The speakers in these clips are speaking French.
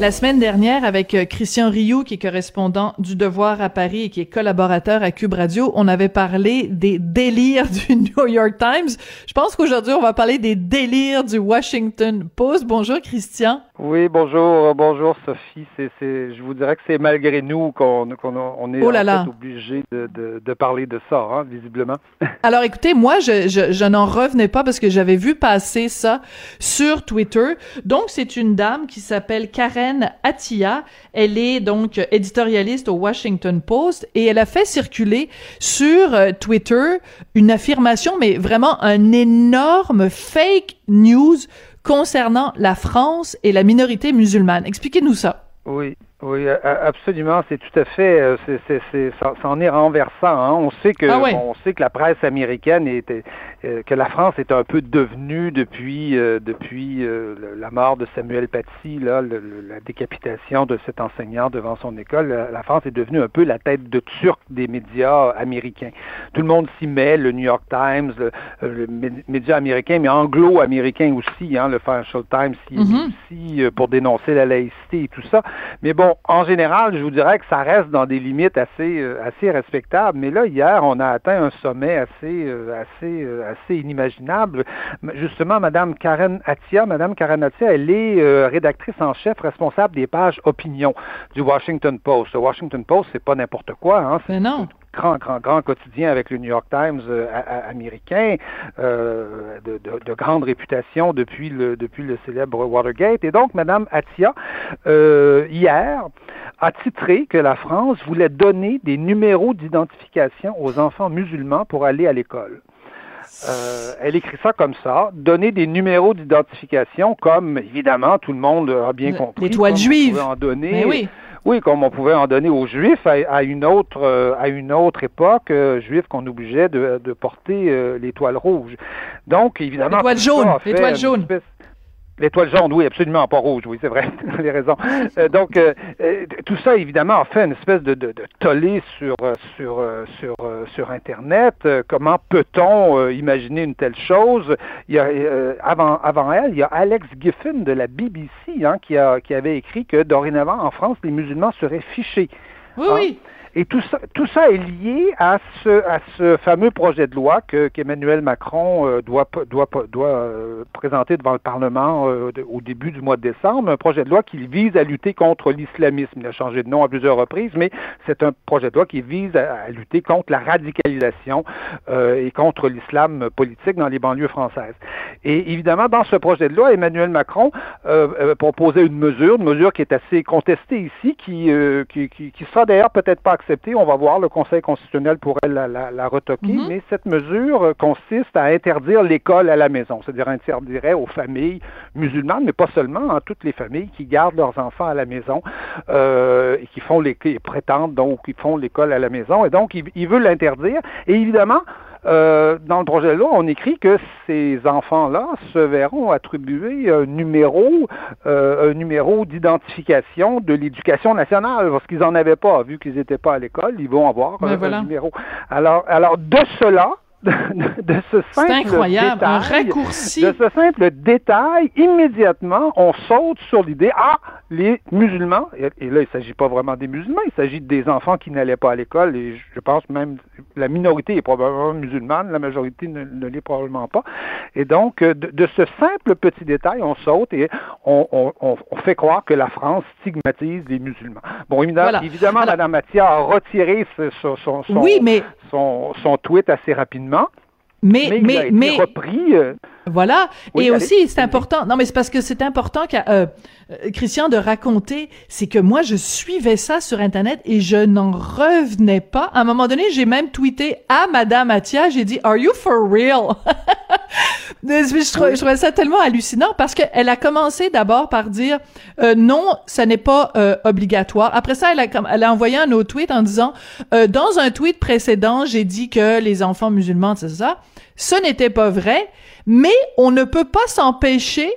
La semaine dernière, avec euh, Christian Rioux, qui est correspondant du Devoir à Paris et qui est collaborateur à Cube Radio, on avait parlé des délires du New York Times. Je pense qu'aujourd'hui, on va parler des délires du Washington Post. Bonjour, Christian. Oui, bonjour, bonjour Sophie. C'est, c'est, je vous dirais que c'est malgré nous qu'on, qu'on on est Oh là là. obligé de, de, de parler de ça, hein, visiblement. Alors écoutez, moi, je, je, je n'en revenais pas parce que j'avais vu passer ça sur Twitter. Donc, c'est une dame qui s'appelle Karen Attia. Elle est donc éditorialiste au Washington Post et elle a fait circuler sur euh, Twitter une affirmation, mais vraiment un énorme fake news concernant la France et la minorité musulmane. Expliquez-nous ça. Oui, oui, absolument. C'est tout à fait. euh, C'est, c'est, c'est, ça, ça en est renversant. Hein. On sait que, Ah ouais. on sait que la presse américaine était, euh, que la France est un peu devenue depuis, euh, depuis euh, la mort de Samuel Paty, là, le- le- la décapitation de cet enseignant devant son école. La, la France est devenue un peu la tête de turc des médias américains. Tout le monde s'y met. Le New York Times, le, euh, le mé- média américain, mais anglo-américain aussi. Hein, le Financial Times s'y Mhm. aussi pour dénoncer la laïcité et tout ça. Mais bon, en général, je vous dirais que ça reste dans des limites assez, euh, respectables. Mais là, hier, on a atteint un sommet assez, euh, euh, inimaginable. Justement, Madame Karen Attia, Madame Karen elle est rédactrice en chef, responsable des pages opinion du Washington Post. Le Washington Post, c'est pas n'importe quoi. Hein, Mais non. Grand, grand, grand quotidien avec le New York Times euh, américain, euh, de, de- de grande réputation depuis le, depuis le célèbre Watergate. Et donc, Madame Attia, euh, hier, a titré que la France voulait donner des numéros d'identification aux enfants musulmans pour aller à l'école. Euh, elle écrit ça comme ça, donner des numéros d'identification comme, évidemment, tout le monde a bien compris. l'étoile juive. en donner. Mais oui. Oui, comme on pouvait en donner aux Juifs à, à une autre euh, à une autre époque, euh, Juifs qu'on obligeait de, de porter euh, l'étoile rouge. Donc, évidemment. L'étoile jaune, l'étoile jaune. espèce- L'étoile jaune, oui, absolument pas rouge, oui, c'est vrai, vous avez raison. Euh, donc, euh, euh, tout ça, évidemment, a fait une espèce de, de, de tollé sur, euh, sur, euh, sur, sur Internet. Comment peut-on euh, imaginer une telle chose? Il y a, euh, avant, avant elle, il y a Alex Giffen de la BBC hein, qui, a, qui avait écrit que dorénavant, en France, les musulmans seraient fichés. Oui, oui. Et tout ça, tout ça est lié à ce, à ce fameux projet de loi que, qu'Emmanuel Macron euh, doit, doit, doit euh, présenter devant le Parlement euh, au début du mois de décembre. Un projet de loi qui vise à lutter contre l'islamisme. Il a changé de nom à plusieurs reprises, mais c'est un projet de loi qui vise à, à lutter contre la radicalisation euh, et contre l'islam politique dans les banlieues françaises. Et évidemment, dans ce projet de loi, Emmanuel Macron euh, proposait une mesure, une mesure qui est assez contestée ici, qui, euh, qui, qui, qui sera d'ailleurs peut-être pas acceptée. On va voir, le Conseil constitutionnel pourrait la, la, la retoquer, Mhm. mais cette mesure euh, consiste à interdire l'école à la maison, c'est-à-dire interdirait aux familles musulmanes, mais pas seulement, à toutes les familles qui gardent leurs enfants à la maison euh, et qui font les qui prétendent donc qui font l'école à la maison, et donc il, il veut l'interdire. Et évidemment, euh, dans le projet de loi, on écrit que ces enfants-là se verront attribuer un numéro, euh, un numéro d'identification de l'éducation nationale, parce qu'ils n'en avaient pas, vu qu'ils n'étaient pas à l'école, ils vont avoir Ben un, un numéro. Alors, alors de cela, de, ce C'est simple incroyable. Un détail, raccourci. de ce simple détail, immédiatement, on saute sur l'idée, ah, les musulmans, et, et là, il ne s'agit pas vraiment des musulmans, il s'agit des enfants qui n'allaient pas à l'école, et je- pense même, la minorité est probablement musulmane, la majorité ne, ne l'est probablement pas. Et donc, euh, de, de ce simple petit détail, on saute et on, on- on- on fait croire que la France stigmatise les musulmans. Bon, évidemment, Voilà. évidemment Alors- Mme Mathia a retiré ce- son, son, son- Oui, mais son, son tweet assez rapidement, mais mais, mais il a été mais repris. euh, Voilà. Oui, et allez. aussi, c'est important. Non, mais c'est parce que c'est important, qu'à, euh, euh, Christian, de raconter. C'est que moi, je suivais ça sur Internet et je n'en revenais pas. À un moment donné, j'ai même tweeté à Madame Atia. J'ai dit, Are you for real? Je trouvais, je trouvais ça tellement hallucinant parce qu'elle a commencé d'abord par dire euh, non, ça n'est pas euh, obligatoire. Après ça, elle a, elle a envoyé un autre tweet en disant euh, dans un tweet précédent, j'ai dit que les enfants musulmans, c'est ça. Ce n'était pas vrai, mais on ne peut pas s'empêcher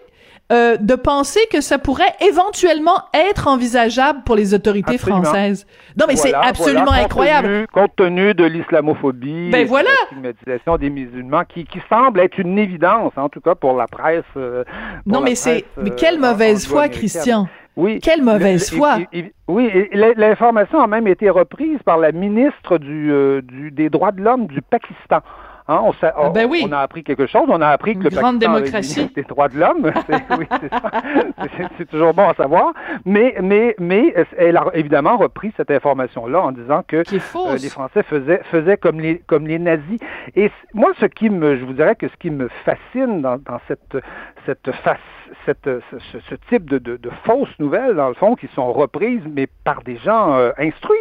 euh, de penser que ça pourrait éventuellement être envisageable pour les autorités françaises. Non, mais c'est absolument incroyable. compte tenu de l'islamophobie, ben voilà. de la stigmatisation des musulmans, qui, qui, semble être une évidence, en tout cas pour la presse. Euh, non, mais c'est mais quelle euh, mauvaise foi, Christian. Oui. Quelle mauvaise foi. oui, l'information a même été reprise par la ministre du, du des droits de l'homme du Pakistan. Hein, on, ah, ben oui. on, a appris quelque chose. On a appris que le grande démocratie des droits de l'homme. c'est toujours bon à savoir. Mais, mais, mais elle a évidemment repris cette information-là en disant que euh, les Français faisaient, faisaient comme les, comme les nazis. Et moi, ce qui me, je vous dirais que ce qui me fascine dans, dans cette, cette face cette, ce, ce, type de, de, de, fausses nouvelles, dans le fond, qui sont reprises, mais par des gens euh, instruits.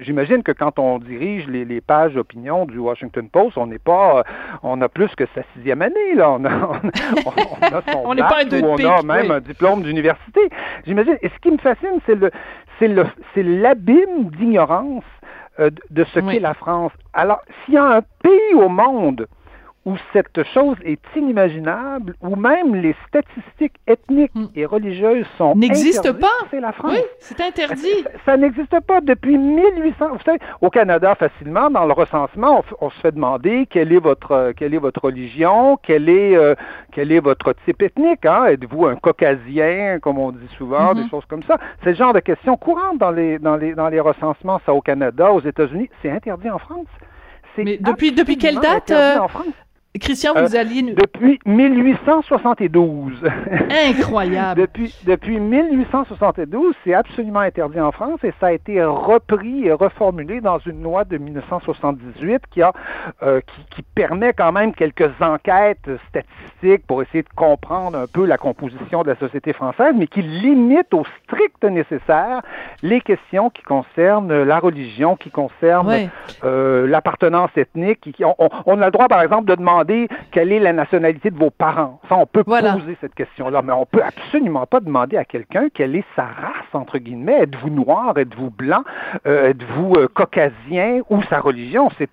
J'imagine que quand on dirige les, les pages d'opinion du Washington Post, on n'est pas, euh, on a plus que sa sixième année. Là. On a, on, a son on pas un on a même un diplôme d'université. J'imagine. Et ce qui me fascine, c'est le, c'est le, c'est l'abîme d'ignorance euh, de ce qu'est la France. Alors, s'il y a un pays au monde où cette chose est inimaginable, où même les statistiques ethniques hmm. et religieuses sont n'existent pas. C'est la France. Oui, c'est interdit. Ça, n'existe pas depuis 1800. Vous savez, au Canada, facilement, dans le recensement, on, se fait demander quelle est votre quelle est votre religion, quel est euh, quel est votre type ethnique. Hein? Êtes-vous un caucasien, comme on dit souvent, des mm-hmm. choses comme ça. C'est le genre de questions courantes dans les dans les dans les recensements. Ça au Canada, aux États-Unis, c'est interdit en France. Mais depuis depuis quelle date Christian, vous euh, alliez Depuis 1872. Incroyable. depuis, depuis 1872, c'est absolument interdit en France et ça a été repris et reformulé dans une loi de 1978 qui, a, euh, qui, qui, permet quand même quelques enquêtes statistiques pour essayer de comprendre un peu la composition de la société française, mais qui limite au strict nécessaire les questions qui concernent la religion, qui concernent euh, l'appartenance ethnique. Qui, on, on a le droit, par exemple, de demander quelle est la nationalité de vos parents. Ça, on peut poser cette question-là, mais on peut absolument pas demander à quelqu'un quelle est sa race, entre guillemets. Êtes-vous noir, êtes-vous blanc, euh, êtes-vous euh, caucasien ou sa religion? C'est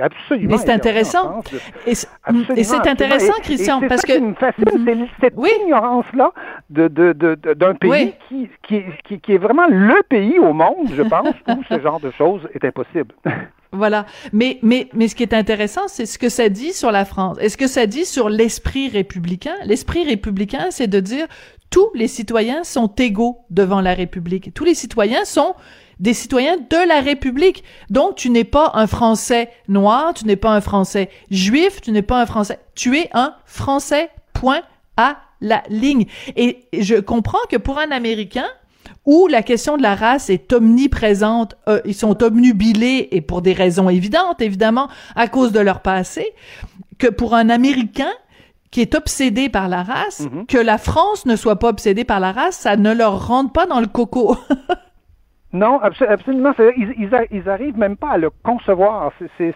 absolument... Mais c'est intéressant. Et c'est intéressant, Christian, parce que... me fascine, c'est cette ignorance-là d'un de, de, pays qui, qui, qui, qui est vraiment le pays au monde, je pense, où ce genre de choses est impossible. Voilà. Mais, mais, mais ce qui est intéressant, c'est ce que ça dit sur la France. Est-ce que ça dit sur l'esprit républicain? L'esprit républicain, c'est de dire tous les citoyens sont égaux devant la République. Tous les citoyens sont des citoyens de la République. Donc, tu n'es pas un Français noir, tu n'es pas un Français juif, tu n'es pas un Français. Tu es un Français, point à la ligne. Et je comprends que pour un Américain, où la question de la race est omniprésente, euh, ils sont obnubilés, et pour des raisons évidentes, évidemment, à cause de leur passé, que pour un Américain, qui est obsédé par la race, mhm. que la France ne soit pas obsédée par la race, ça ne leur rentre pas dans le coco. non, absolument. Ils, ils, ils, arrivent même pas à le concevoir. C'est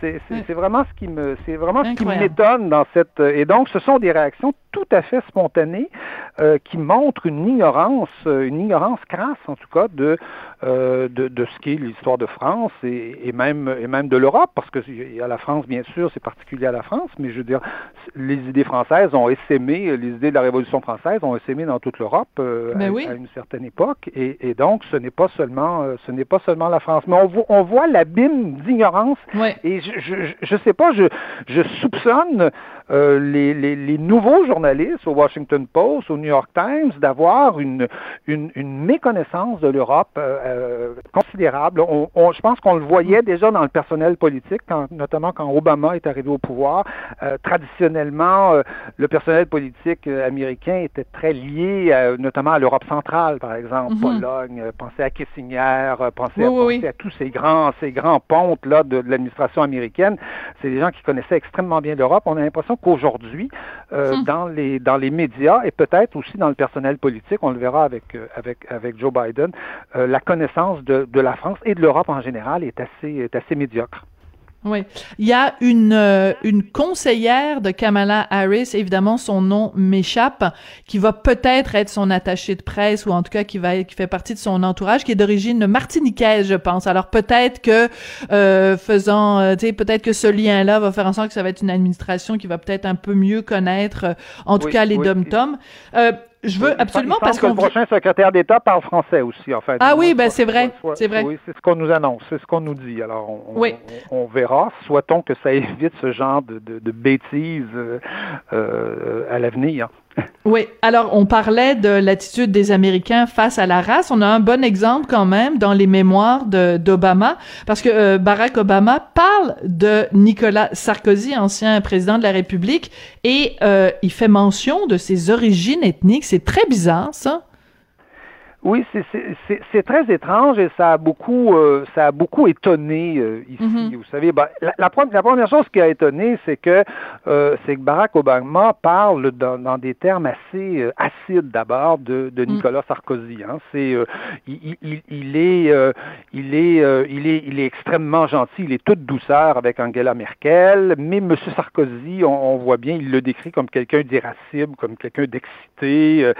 c'est vraiment ce qui me c'est vraiment ce qui m'étonne dans cette et donc ce sont des réactions tout à fait spontanées euh, qui montrent une ignorance une ignorance crasse en tout cas de euh, de, de, ce qu'est l'histoire de France et, et, même et même de l'Europe parce que a la France bien sûr c'est particulier à la France mais je veux dire les idées françaises ont essaimé les idées de la Révolution française ont essaimé dans toute l'Europe euh, ben à, une certaine époque et, et donc ce n'est pas seulement ce n'est pas seulement la France. Mais on voit on voit l'abîme d'ignorance et je ne sais pas, je, je soupçonne euh, les, les, les, nouveaux journalistes au Washington Post, au New York Times, d'avoir une, une, une, méconnaissance de l'Europe euh, euh considérable. On, on, je pense qu'on le voyait déjà dans le personnel politique, quand, notamment quand Obama est arrivé au pouvoir. Euh, traditionnellement, euh, le personnel politique américain était très lié notamment à l'Europe centrale, par exemple, mm-hmm. Pologne, pensez à Kissinger, pensez, à, à, tous ces grands, ces grands pontes là de, de l'administration américaine. C'est des gens qui connaissaient extrêmement bien l'Europe. On a l'impression qu'aujourd'hui, euh, hmm. dans les dans les médias et peut-être aussi dans le personnel politique, on le verra avec euh, avec avec Joe Biden, euh, la connaissance de, de la France et de l'Europe en général est assez est assez médiocre. Oui. Il y a une, euh, une conseillère de Kamala Harris, évidemment, son nom m'échappe, qui va peut-être être son attachée de presse ou en tout cas qui va qui fait partie de son entourage, qui est d'origine martiniquaise, je pense. Alors peut-être que euh, faisant, euh, tu sais, peut-être que ce lien-là va faire en sorte que ça va être une administration qui va peut-être un peu mieux connaître, euh, en tout cas, les dom-toms. Je veux absolument parce que le prochain secrétaire d'État parle français aussi, en fait. Ah oui, ben c'est vrai, c'est vrai. Oui, c'est ce qu'on nous annonce, c'est ce qu'on nous dit. Alors, on, on, verra. Souhaitons que ça évite ce genre de, de, de bêtises euh, euh, à l'avenir. Oui, alors on parlait de l'attitude des Américains face à la race. On a un bon exemple quand même dans les mémoires d'Obama, parce que euh, Barack Obama parle de Nicolas Sarkozy, ancien président de la République, et euh, il fait mention de ses origines ethniques. C'est très bizarre, ça. Oui, c'est très étrange et ça a beaucoup, euh, ça a beaucoup étonné euh, ici. Mm-hmm. Vous savez, ben, la, la, première chose qui a étonné, c'est que euh, que Barack Obama parle dans, dans des termes assez acides d'abord de, de, mm. Nicolas Sarkozy. Hein. C'est, il, il, il, est, il est, il est, il est extrêmement gentil. Il est toute douceur avec Angela Merkel, mais Monsieur Sarkozy, on, on voit bien, il le décrit comme quelqu'un d'irascible, comme quelqu'un d'excité,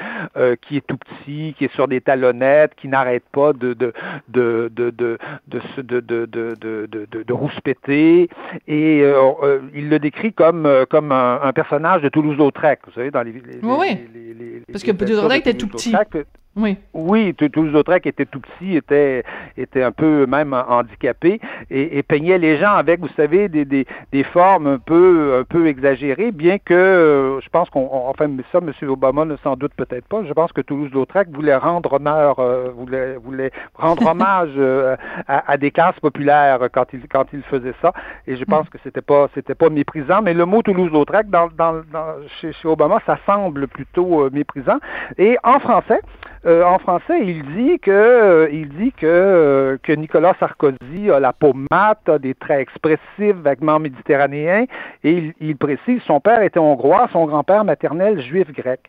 qui est tout petit, qui est sur des malhonnête, qui n'arrête pas de de de de de de de, de, de, de rouspéter et euh, euh il le décrit comme euh, comme un, un personnage de Toulouse-Lautrec, vous savez dans les, les, oui, les, les parce que Toulouse-Lautrec était tout petit. Euh, oui. Oui, Toulouse-Lautrec était tout petit, était, était un peu même handicapé et, et, peignait les gens avec, vous savez, des, des, des formes un peu, un peu exagérées, bien que euh, je pense qu'on, enfin, ça, M. Obama ne s'en doute peut-être pas. Je pense que Toulouse-Lautrec voulait rendre honneur, euh, voulait, voulait rendre hommage euh, à, à, des classes populaires quand il, quand il faisait ça. Et je pense mm. que c'était pas, c'était pas méprisant. Mais le mot Toulouse-Lautrec, dans, dans, dans, chez, chez Obama, ça semble plutôt méprisant. Et en français, euh, en français, il dit que euh, il dit que, euh, que Nicolas Sarkozy a la peau mate, a des traits expressifs, vaguement méditerranéens, et il, il précise son père était hongrois, son grand-père maternel juif grec.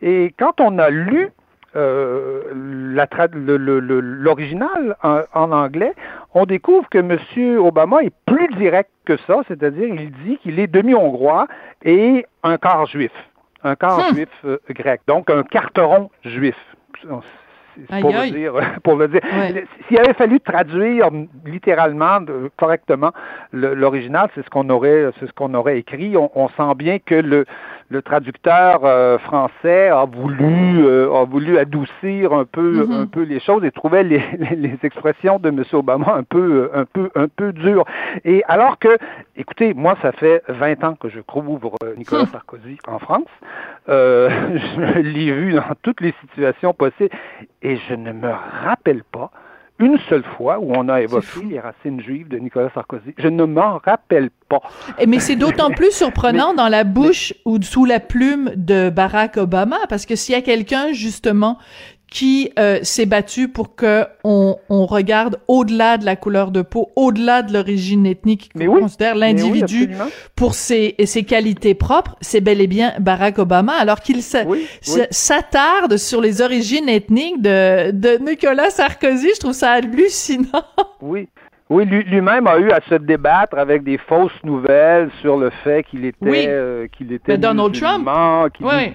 Et quand on a lu l'original en, en, anglais, on découvre que M. Obama est plus direct que ça, c'est-à-dire il dit qu'il est demi-hongrois et un quart juif, un quart hmm. juif grec, donc un carteron juif pour le dire, pour le dire. S'il avait fallu traduire littéralement, correctement, l'original, c'est ce qu'on aurait, c'est ce qu'on aurait écrit. On, on, sent bien que le, le traducteur euh, français a voulu euh, a voulu adoucir un peu mm-hmm. un peu les choses et trouvait les, les, expressions de M. Obama un peu un peu un peu dures. Et alors que, écoutez, moi ça fait 20 ans que je couvre euh, Nicolas hmm. Sarkozy en France. je l'ai vu dans toutes les situations possibles et je ne me rappelle pas une seule fois où on a évoqué les racines juives de Nicolas Sarkozy. Je ne m'en rappelle pas. Eh, mais c'est d'autant plus surprenant dans la bouche ou sous la plume de Barack Obama, parce que s'il y a quelqu'un, justement, qui euh, s'est battu pour que on, on regarde au-delà de la couleur de peau, au-delà de l'origine ethnique, qu'on considère l'individu pour ses, ses qualités propres, c'est bel et bien Barack Obama, alors qu'il s'attarde sur les origines ethniques de, de Nicolas Sarkozy. Je trouve ça hallucinant. Oui, oui, lui-même a eu à se débattre avec des fausses nouvelles sur le fait qu'il était euh, qu'il était Donald Trump,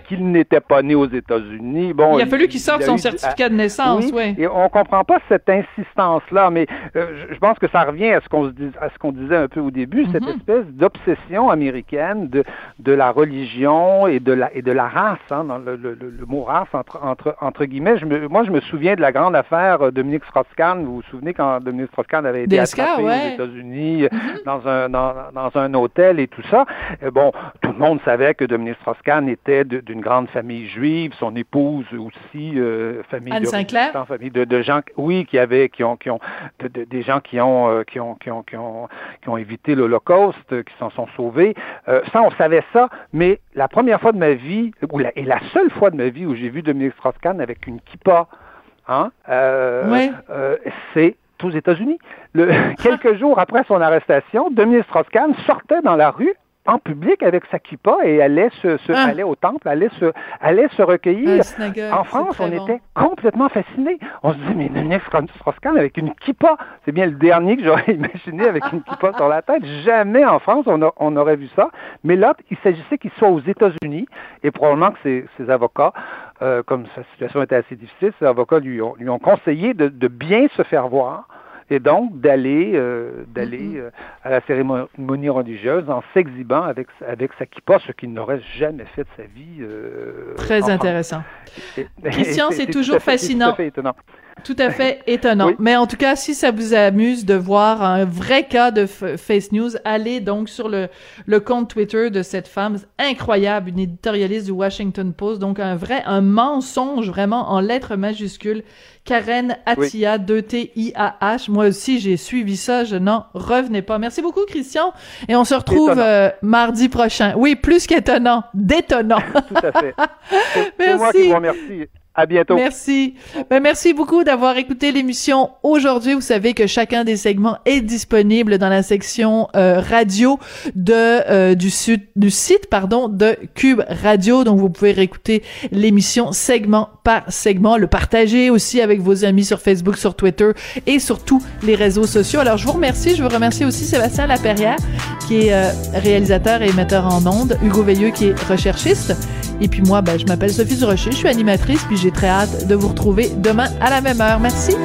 qu'il n'était pas né aux États-Unis. Bon, il a fallu qu'il sorte son certificat de naissance, oui. Et on comprend pas cette insistance-là, mais euh, je pense que ça revient à ce qu'on à ce qu'on disait un peu au début, cette mm-hmm. espèce d'obsession américaine de de la religion et de la et de la race, hein, dans le, le, le, mot race entre entre entre guillemets. Je me, moi, je me souviens de la grande affaire Dominique Strauss-Kahn. Vous vous souvenez quand Dominique Strauss-Kahn avait été attrapé ouais. aux États-Unis mm-hmm. dans un dans, dans, un hôtel et tout ça. Et bon, tout le monde savait que Dominique Strauss-Kahn était d'une grande famille juive, son épouse aussi euh, famille Anne de Sinclair? famille de, de, gens oui qui avaient qui ont qui ont de, de, des gens qui ont, euh, qui ont qui ont qui ont qui ont évité l'Holocauste, qui s'en sont sauvés. Euh, ça on savait ça, mais la première fois de ma vie ou la, et la seule fois de ma vie où j'ai vu Dominique Strauss-Kahn avec une kippa Hein? Euh, oui. euh, c'est aux États-Unis. quelques jours après son arrestation, Dominique Strauss-Kahn sortait dans la rue en public avec sa kippa et allait se, se Ah. allait au temple, allait se allait se recueillir. En France, on bon. était complètement fascinés. On se dit mais Daniel Strauss-Kahn avec une kippa, c'est bien le dernier que j'aurais imaginé avec une kippa sur la tête. Jamais en France on, a- on aurait vu ça. Mais là, il s'agissait qu'il soit aux États-Unis et probablement que ses, ses avocats, euh, comme sa situation était assez difficile, ses avocats lui ont, lui ont conseillé de, de bien se faire voir et donc d'aller euh, d'aller Mhm. euh, à la cérémonie religieuse en s'exhibant avec avec sa kippa, ce qu'il n'aurait jamais fait de sa vie. euh, Très intéressant. Et- Christian, c'est toujours fait- fascinant. tout à fait étonnant. Tout à fait étonnant. Oui. Mais en tout cas, si ça vous amuse de voir un vrai cas de Face News, allez donc sur le, le compte Twitter de cette femme incroyable, une éditorialiste du Washington Post. Donc un vrai, un mensonge vraiment en lettres majuscules. Karen Attia, 2T-I-A-H. Moi aussi, j'ai suivi ça. Je n'en revenais pas. Merci beaucoup, Christian. Et on se retrouve euh, mardi prochain. Oui, plus qu'étonnant. Détonnant. Tout à fait. C'est- C'est moi Merci. qui vous remercie. À bientôt. Merci. Ben, merci beaucoup d'avoir écouté l'émission aujourd'hui. Vous savez que chacun des segments est disponible dans la section euh, radio de euh, du, du site pardon de Cube Radio. Donc vous pouvez réécouter l'émission segment par segment, le partager aussi avec vos amis sur Facebook, sur Twitter et sur tous les réseaux sociaux. Alors je vous remercie. Je veux remercier aussi Sébastien Laperrière qui est euh, réalisateur et metteur en ondes, Hugo Veilleux qui est recherchiste. Et puis moi, ben, je m'appelle Sophie Durocher, je suis animatrice, puis j'ai très hâte de vous retrouver demain à la même heure. Merci.